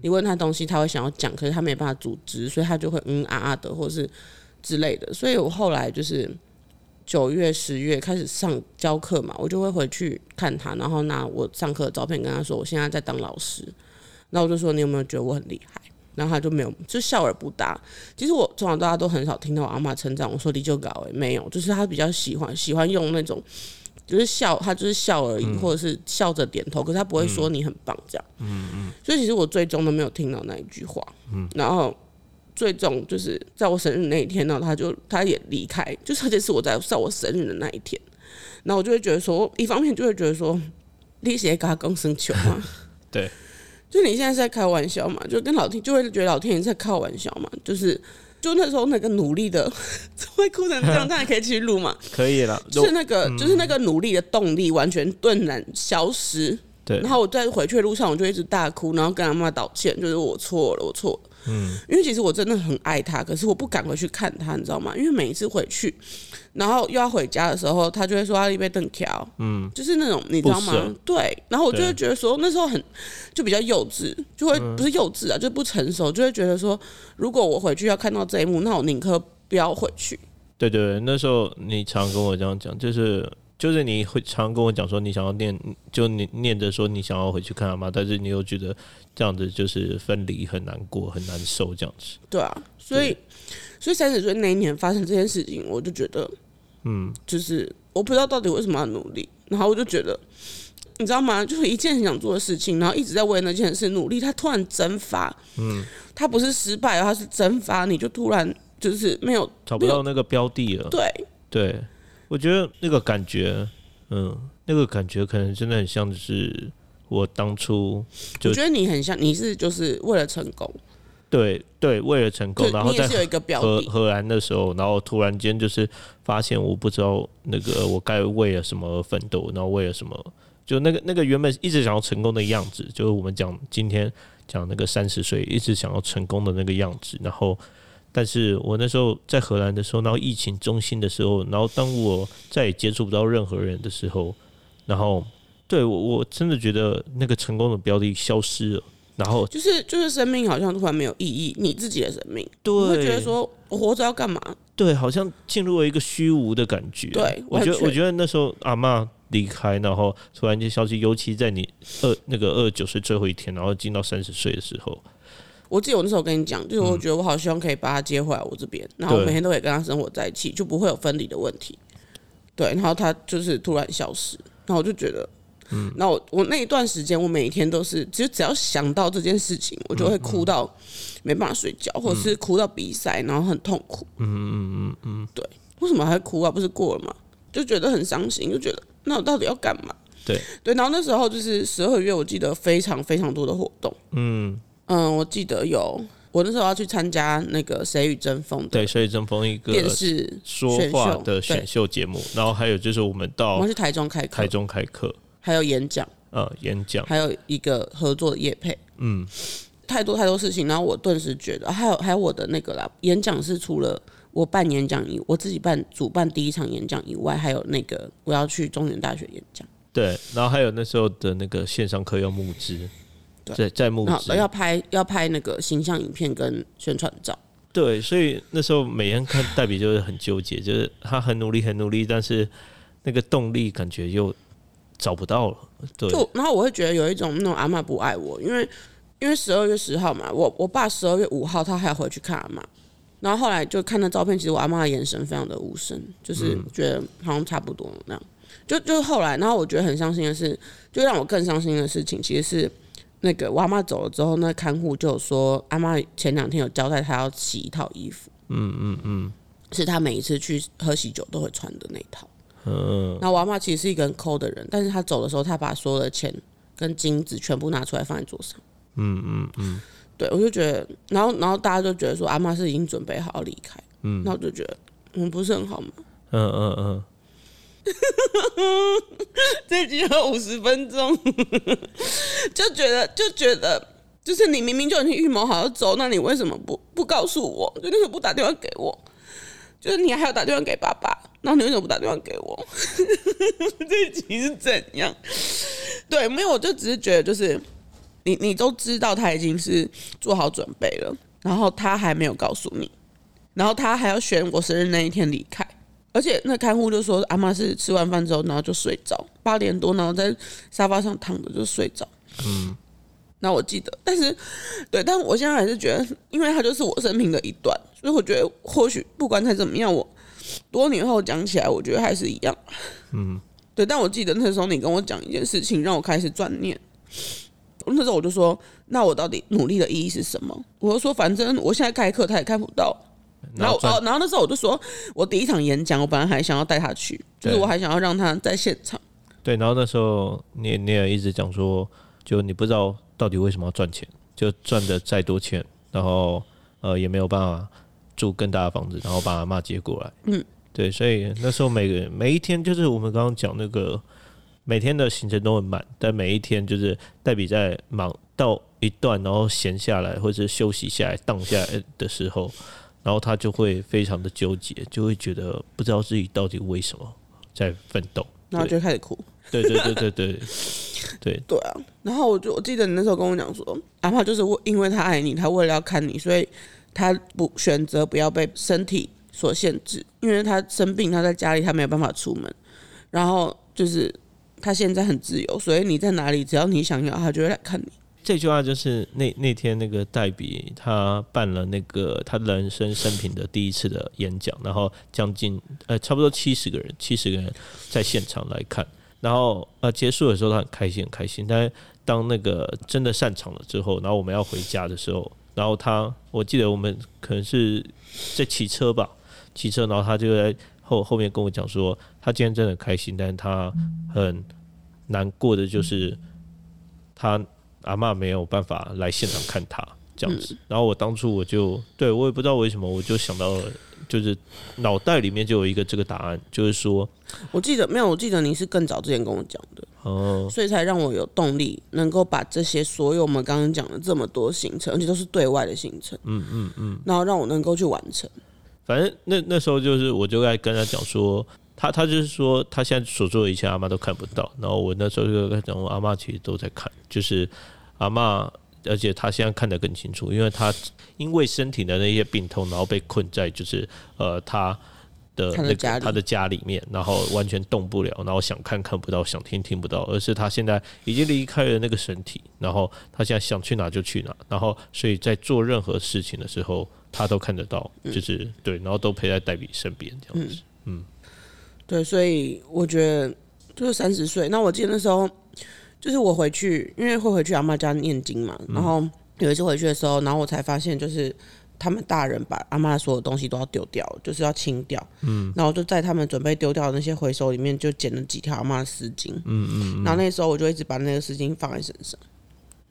你问她东西，她会想要讲，可是她没办法组织，所以她就会嗯啊啊的，或是之类的。所以我后来就是九月、十月开始上教课嘛，我就会回去看她，然后拿我上课的照片跟她说，我现在在当老师。那我就说，你有没有觉得我很厉害？然后他就没有，就笑而不答。其实我从小到大都很少听到我阿妈称赞我说“你就搞”，哎，没有，就是他比较喜欢喜欢用那种就是笑，他就是笑而已，或者是笑着点头，可是他不会说你很棒这样。嗯嗯。所以其实我最终都没有听到那一句话。嗯。然后最终就是在我生日那一天呢，他就他也离开，就是这次我在在我生日的那一天，然后我就会觉得说，一方面就会觉得说，你写给他更生球嘛。对。就你现在是在开玩笑嘛？就跟老天就会觉得老天爷在开玩笑嘛？就是。就那时候那个努力的，会哭成这样，他还可以继续录嘛？可以了，就是那个，就是那个努力的动力完全顿然消失。对，然后我在回去的路上，我就一直大哭，然后跟阿妈道歉，就是我错了，我错了。嗯，因为其实我真的很爱他，可是我不敢回去看他，你知道吗？因为每一次回去，然后又要回家的时候，他就会说他一杯邓条，嗯，就是那种你知道吗？对，然后我就会觉得说那时候很就比较幼稚，就会不是幼稚啊，就不成熟，就会觉得说如果我回去要看到这一幕，那我宁可不要回去。对对，那时候你常跟我这样讲，就是。就是你会常跟我讲说你想要念，就你念着说你想要回去看阿妈，但是你又觉得这样子就是分离很难过很难受这样子。对啊，所以所以三十岁那一年发生这件事情，我就觉得，嗯，就是我不知道到底为什么要努力，然后我就觉得，你知道吗？就是一件很想做的事情，然后一直在为那件事努力，它突然蒸发，嗯，它不是失败，它是蒸发，你就突然就是没有找不到那个标的了。对对。我觉得那个感觉，嗯，那个感觉可能真的很像，是我当初。我觉得你很像，你是就是为了成功。对对，为了成功，然后在荷荷兰的时候，然后突然间就是发现，我不知道那个我该为了什么而奋斗，然后为了什么，就那个那个原本一直想要成功的样子，就是我们讲今天讲那个三十岁一直想要成功的那个样子，然后。但是我那时候在荷兰的时候，然后疫情中心的时候，然后当我再也接触不到任何人的时候，然后对我我真的觉得那个成功的标的消失了，然后就是就是生命好像突然没有意义，你自己的生命，对，会觉得说我活着要干嘛？对，好像进入了一个虚无的感觉。对，我觉得我觉得那时候阿妈离开，然后突然间消失，尤其在你二那个二十九岁最后一天，然后进到三十岁的时候。我记得我那时候跟你讲，就是我觉得我好希望可以把他接回来我这边，然后每天都可以跟他生活在一起，就不会有分离的问题。对，然后他就是突然消失，然后我就觉得，嗯，那我我那一段时间，我每天都是，其实只要想到这件事情，我就会哭到没办法睡觉，或者是哭到鼻塞，然后很痛苦。嗯嗯嗯嗯，对，为什么还会哭啊？不是过了吗？就觉得很伤心，就觉得那我到底要干嘛？对对，然后那时候就是十二月，我记得非常非常多的活动。嗯。嗯，我记得有，我那时候要去参加那个《谁与争锋》对，《谁与争锋》一个电视说话的选秀节目，然后还有就是我们到我们去台中开课，台中开课，还有演讲，呃，演讲，还有一个合作的业配，嗯，太多太多事情，然后我顿时觉得，还有还有我的那个啦，演讲是除了我办演讲以我自己办主办第一场演讲以外，还有那个我要去中原大学演讲，对，然后还有那时候的那个线上课要募资。在在募资，要拍要拍那个形象影片跟宣传照。对，所以那时候每天看黛比就是很纠结，就是他很努力很努力，但是那个动力感觉又找不到了。对，就然后我会觉得有一种那种阿妈不爱我，因为因为十二月十号嘛，我我爸十二月五号他还要回去看阿妈，然后后来就看那照片，其实我阿妈的眼神非常的无声，就是觉得好像差不多那样。就就后来，然后我觉得很伤心的是，就让我更伤心的事情，其实是。那个我阿妈走了之后，那看护就说阿妈前两天有交代她要洗一套衣服，嗯嗯嗯，是她每一次去喝喜酒都会穿的那一套。嗯，那我阿妈其实是一个很抠的人，但是她走的时候，她把所有的钱跟金子全部拿出来放在桌上。嗯嗯嗯，对，我就觉得，然后然后大家就觉得说阿妈是已经准备好要离开，嗯，那我就觉得我们不是很好吗？嗯嗯嗯。这集要五十分钟，就觉得就觉得，就是你明明就已经预谋好要走，那你为什么不不告诉我？就为什么不打电话给我？就是你还要打电话给爸爸，那你为什么不打电话给我？这集是怎样？对，没有，我就只是觉得，就是你你都知道他已经是做好准备了，然后他还没有告诉你，然后他还要选我生日那一天离开。而且那看护就说，阿妈是吃完饭之后，然后就睡着，八点多，然后在沙发上躺着就睡着。嗯，那我记得，但是，对，但我现在还是觉得，因为他就是我生命的一段，所以我觉得或许不管他怎么样，我多年后讲起来，我觉得还是一样。嗯，对，但我记得那时候你跟我讲一件事情，让我开始转念。那时候我就说，那我到底努力的意义是什么？我就说，反正我现在开课他也看不到。然后哦，然后那时候我就说，我第一场演讲，我本来还想要带他去，就是我还想要让他在现场。对，然后那时候你你也一直讲说，就你不知道到底为什么要赚钱，就赚的再多钱，然后呃也没有办法住更大的房子，然后把阿妈接过来。嗯，对，所以那时候每个人每一天就是我们刚刚讲那个。每天的行程都很满，但每一天就是黛比在忙到一段，然后闲下来或者休息下来、荡下来的时候，然后他就会非常的纠结，就会觉得不知道自己到底为什么在奋斗，然后就开始哭。对对对对对对 对啊！然后我就我记得你那时候跟我讲说，哪怕就是为因为他爱你，他为了要看你，所以他不选择不要被身体所限制，因为他生病，他在家里他没有办法出门，然后就是。他现在很自由，所以你在哪里，只要你想要，他就会来看你。这句话就是那那天那个黛比他办了那个他人生生平的第一次的演讲，然后将近呃差不多七十个人，七十个人在现场来看，然后呃结束的时候他很开心很开心，但当那个真的散场了之后，然后我们要回家的时候，然后他我记得我们可能是在骑车吧，骑车，然后他就在。后后面跟我讲说，他今天真的很开心，但是他很难过的就是他阿妈没有办法来现场看他这样子。然后我当初我就对我也不知道为什么，我就想到了，就是脑袋里面就有一个这个答案，就是说，我记得没有，我记得你是更早之前跟我讲的哦，所以才让我有动力能够把这些所有我们刚刚讲的这么多行程，而且都是对外的行程，嗯嗯嗯，然后让我能够去完成。反正那那时候就是，我就在跟他讲说，他他就是说，他现在所做的一切阿妈都看不到。然后我那时候就跟他讲，我阿妈其实都在看，就是阿妈，而且他现在看得更清楚，因为他因为身体的那些病痛，然后被困在就是呃他的那个他的家里面，然后完全动不了，然后想看看不到，想听听不到，而是他现在已经离开了那个身体，然后他现在想去哪就去哪，然后所以在做任何事情的时候。他都看得到，就是对，然后都陪在黛比身边这样子，嗯，对，所以我觉得就是三十岁。那我记得那时候，就是我回去，因为会回去阿妈家念经嘛，然后有一次回去的时候，然后我才发现，就是他们大人把阿妈所有东西都要丢掉，就是要清掉，嗯，然后就在他们准备丢掉的那些回收里面，就捡了几条阿妈的丝巾，嗯嗯，然后那时候我就一直把那个丝巾放在身上，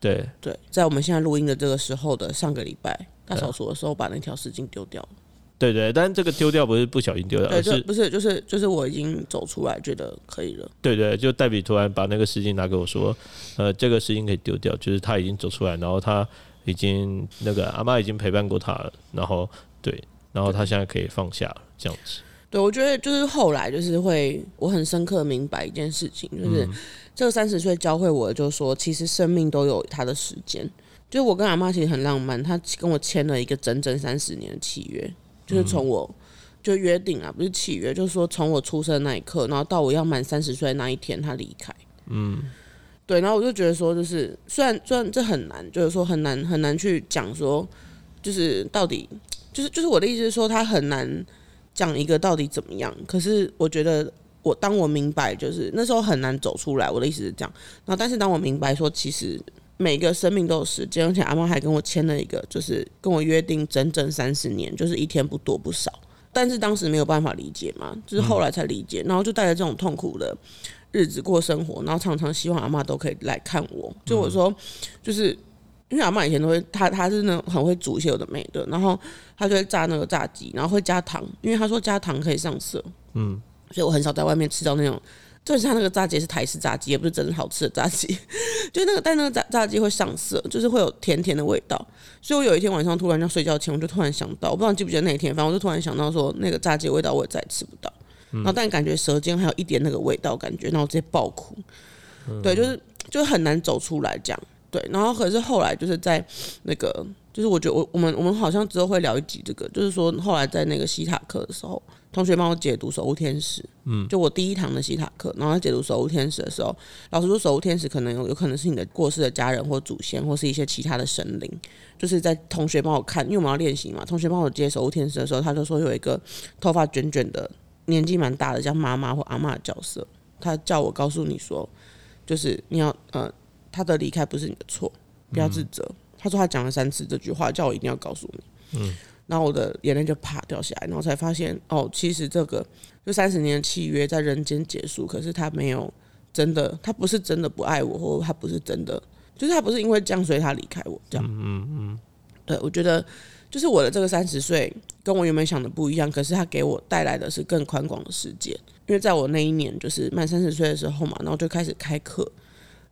对对，在我们现在录音的这个时候的上个礼拜。大扫除的时候把那条丝巾丢掉了。对对，但这个丢掉不是不小心丢掉，而是不是就是就是我已经走出来，觉得可以了。对对，就黛比突然把那个丝巾拿给我说：“呃，这个丝巾可以丢掉。”就是他已经走出来，然后他已经那个阿妈已经陪伴过他了，然后对，然后他现在可以放下了，这样子。对，我觉得就是后来就是会，我很深刻明白一件事情，就是这个三十岁教会我，就是说其实生命都有它的时间。就我跟阿妈其实很浪漫，她跟我签了一个整整三十年的契约，就是从我就约定啊，不是契约，就是说从我出生那一刻，然后到我要满三十岁那一天，他离开。嗯，对，然后我就觉得说，就是虽然虽然这很难，就是说很难很难去讲说，就是到底就是就是我的意思是说，他很难讲一个到底怎么样。可是我觉得我当我明白，就是那时候很难走出来。我的意思是这样，然后但是当我明白说，其实。每个生命都有时间，而且阿妈还跟我签了一个，就是跟我约定整整三十年，就是一天不多不少。但是当时没有办法理解嘛，就是后来才理解，然后就带着这种痛苦的日子过生活，然后常常希望阿妈都可以来看我。就我说，就是因为阿妈以前都会，她她是那种很会煮一些有的没的，然后她就会炸那个炸鸡，然后会加糖，因为她说加糖可以上色。嗯，所以我很少在外面吃到那种。就是他那个炸鸡是台式炸鸡，也不是真的好吃的炸鸡，就那个但那个炸炸鸡会上色，就是会有甜甜的味道。所以我有一天晚上突然要睡觉前，我就突然想到，我不知道记不记得那一天，反正我就突然想到说，那个炸鸡味道我也再吃不到。然后但感觉舌尖还有一点那个味道，感觉，然后直接爆哭。对，就是就很难走出来这样。对，然后可是后来就是在那个，就是我觉得我我们我们好像之后会聊一集这个，就是说后来在那个西塔课的时候。同学帮我解读守护天使，嗯，就我第一堂的西塔课，然后解读守护天使的时候，老师说守护天使可能有有可能是你的过世的家人或祖先，或是一些其他的神灵。就是在同学帮我看，因为我们要练习嘛。同学帮我接守护天使的时候，他就说有一个头发卷卷的、年纪蛮大的，像妈妈或阿妈的角色，他叫我告诉你说，就是你要呃，他的离开不是你的错，不要自责。他说他讲了三次这句话，叫我一定要告诉你。嗯，然后我的眼泪就啪掉下来，然后才发现哦，其实这个就三十年的契约在人间结束，可是他没有真的，他不是真的不爱我，或他不是真的，就是他不是因为这样所以他离开我这样。嗯嗯，对我觉得就是我的这个三十岁跟我原本想的不一样，可是他给我带来的是更宽广的世界。因为在我那一年就是满三十岁的时候嘛，然后就开始开课，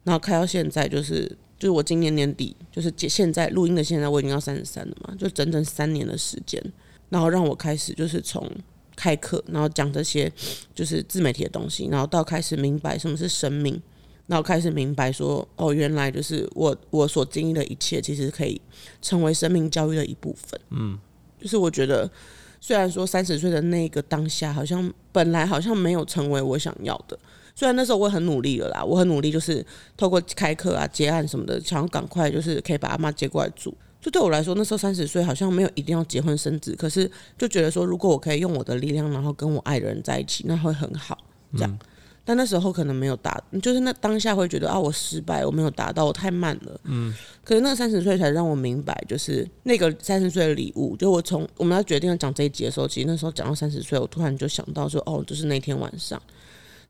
然后开到现在就是就是我今年年底就是现在录音的现在我已经要三十三了嘛，就整整三年的时间，然后让我开始就是从开课，然后讲这些就是自媒体的东西，然后到开始明白什么是生命，然后开始明白说哦，原来就是我我所经历的一切其实可以成为生命教育的一部分。嗯，就是我觉得。虽然说三十岁的那个当下，好像本来好像没有成为我想要的。虽然那时候我很努力了啦，我很努力，就是透过开课啊、结案什么的，想要赶快就是可以把阿妈接过来住。就对我来说，那时候三十岁好像没有一定要结婚生子，可是就觉得说，如果我可以用我的力量，然后跟我爱的人在一起，那会很好。这样。但那时候可能没有达，就是那当下会觉得啊，我失败，我没有达到，我太慢了。嗯。可是那三十岁才让我明白，就是那个三十岁的礼物。就我从我们要决定要讲这一集的时候，其实那时候讲到三十岁，我突然就想到说，哦，就是那天晚上，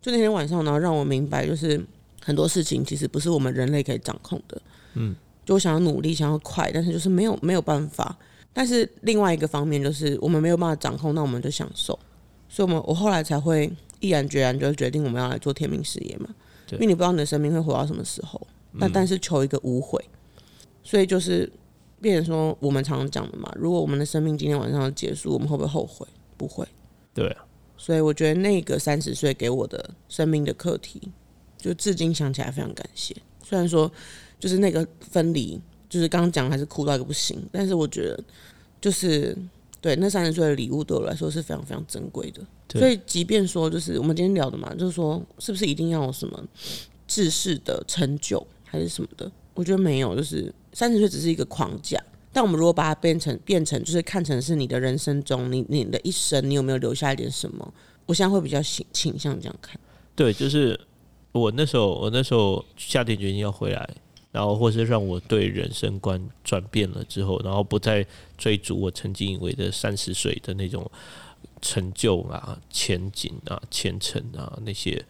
就那天晚上，呢让我明白，就是很多事情其实不是我们人类可以掌控的。嗯。就我想要努力，想要快，但是就是没有没有办法。但是另外一个方面就是我们没有办法掌控，那我们就享受。所以，我们我后来才会。毅然决然就决定我们要来做天命事业嘛，因为你不知道你的生命会活到什么时候，但但是求一个无悔，所以就是变成说我们常常讲的嘛，如果我们的生命今天晚上要结束，我们会不会后悔？不会。对啊，所以我觉得那个三十岁给我的生命的课题，就至今想起来非常感谢。虽然说就是那个分离，就是刚刚讲还是哭到一个不行，但是我觉得就是对那三十岁的礼物对我来说是非常非常珍贵的。所以，即便说就是我们今天聊的嘛，就是说是不是一定要有什么知识的成就还是什么的？我觉得没有，就是三十岁只是一个框架。但我们如果把它变成变成，就是看成是你的人生中，你你的一生，你有没有留下一点什么？我现在会比较倾倾向这样看。对，就是我那时候，我那时候下定决心要回来，然后或是让我对人生观转变了之后，然后不再追逐我曾经以为的三十岁的那种。成就啊，前景啊，前程啊，那些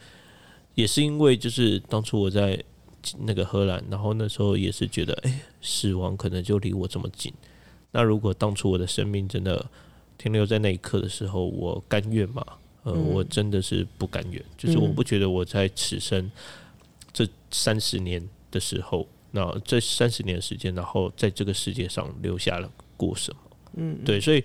也是因为就是当初我在那个荷兰，然后那时候也是觉得，哎，死亡可能就离我这么近。那如果当初我的生命真的停留在那一刻的时候，我甘愿吗？呃，我真的是不甘愿。就是我不觉得我在此生这三十年的时候，那这三十年的时间，然后在这个世界上留下了过什么？嗯，对，所以。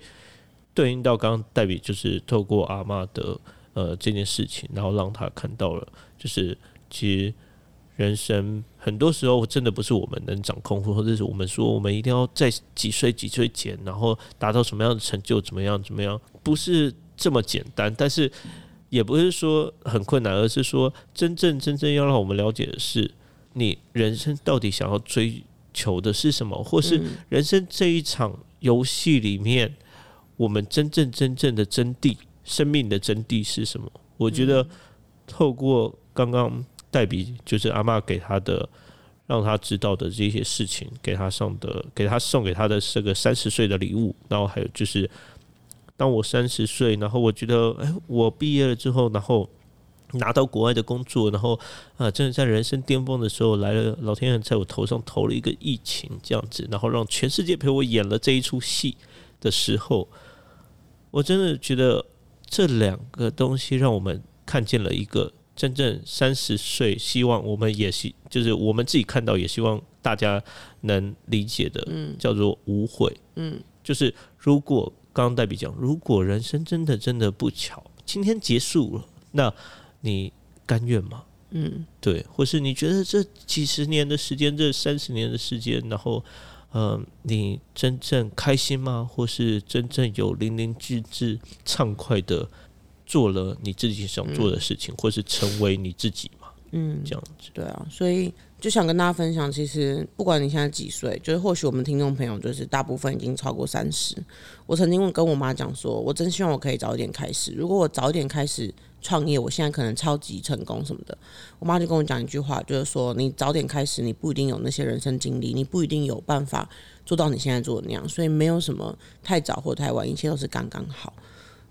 对应到刚刚代比，就是透过阿妈的呃这件事情，然后让他看到了，就是其实人生很多时候真的不是我们能掌控，或者是我们说我们一定要在几岁几岁前，然后达到什么样的成就，怎么样怎么样，不是这么简单。但是也不是说很困难，而是说真正真正要让我们了解的是，你人生到底想要追求的是什么，或是人生这一场游戏里面。我们真正真正的真谛，生命的真谛是什么？我觉得透过刚刚代笔，就是阿妈给他的，让他知道的这些事情，给他上的，给他送给他的这个三十岁的礼物，然后还有就是，当我三十岁，然后我觉得，哎，我毕业了之后，然后拿到国外的工作，然后啊，真的在人生巅峰的时候来了，老天爷在我头上投了一个疫情，这样子，然后让全世界陪我演了这一出戏的时候。我真的觉得这两个东西让我们看见了一个真正三十岁，希望我们也希就是我们自己看到，也希望大家能理解的，嗯，叫做无悔，嗯，就是如果刚刚代比讲，如果人生真的真的不巧，今天结束了，那你甘愿吗？嗯，对，或是你觉得这几十年的时间，这三十年的时间，然后。呃，你真正开心吗？或是真正有淋漓尽致、畅快的做了你自己想做的事情，或是成为你自己嘛？嗯，这样子。对啊，所以就想跟大家分享，其实不管你现在几岁，就是或许我们听众朋友就是大部分已经超过三十。我曾经跟我妈讲说，我真希望我可以早一点开始。如果我早一点开始创业，我现在可能超级成功什么的。我妈就跟我讲一句话，就是说你早点开始，你不一定有那些人生经历，你不一定有办法做到你现在做的那样。所以没有什么太早或太晚，一切都是刚刚好。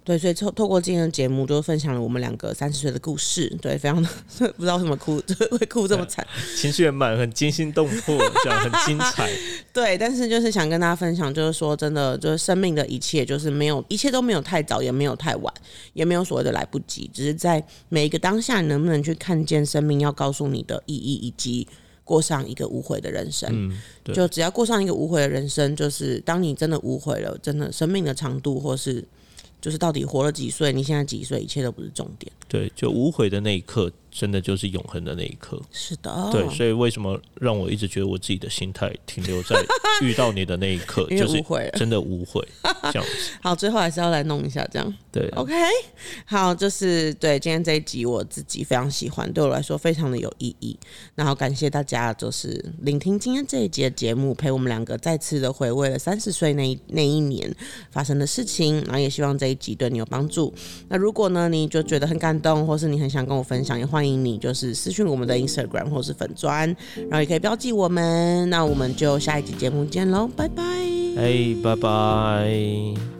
对，所以透透过今天的节目，就分享了我们两个三十岁的故事。对，非常的 不知道为什么哭，会哭这么惨，情绪很满，很惊心动魄，这样很精彩。对，但是就是想跟大家分享，就是说真的，就是生命的一切，就是没有一切都没有太早，也没有太晚，也没有所谓的来不及，只是在每一个当下，你能不能去看见生命要告诉你的意义，以及过上一个无悔的人生。嗯，就只要过上一个无悔的人生，就是当你真的无悔了，真的生命的长度，或是。就是到底活了几岁？你现在几岁？一切都不是重点。对，就无悔的那一刻。真的就是永恒的那一刻，是的，对，所以为什么让我一直觉得我自己的心态停留在遇到你的那一刻，就是真的无悔这样子。好，最后还是要来弄一下，这样对，OK。好，就是对今天这一集我自己非常喜欢，对我来说非常的有意义。然后感谢大家，就是聆听今天这一集的节目，陪我们两个再次的回味了三十岁那那一年发生的事情。然后也希望这一集对你有帮助。那如果呢，你就觉得很感动，或是你很想跟我分享，也欢迎。欢迎你，就是私讯我们的 Instagram 或是粉砖，然后也可以标记我们。那我们就下一集节目见喽，拜拜！哎，拜拜。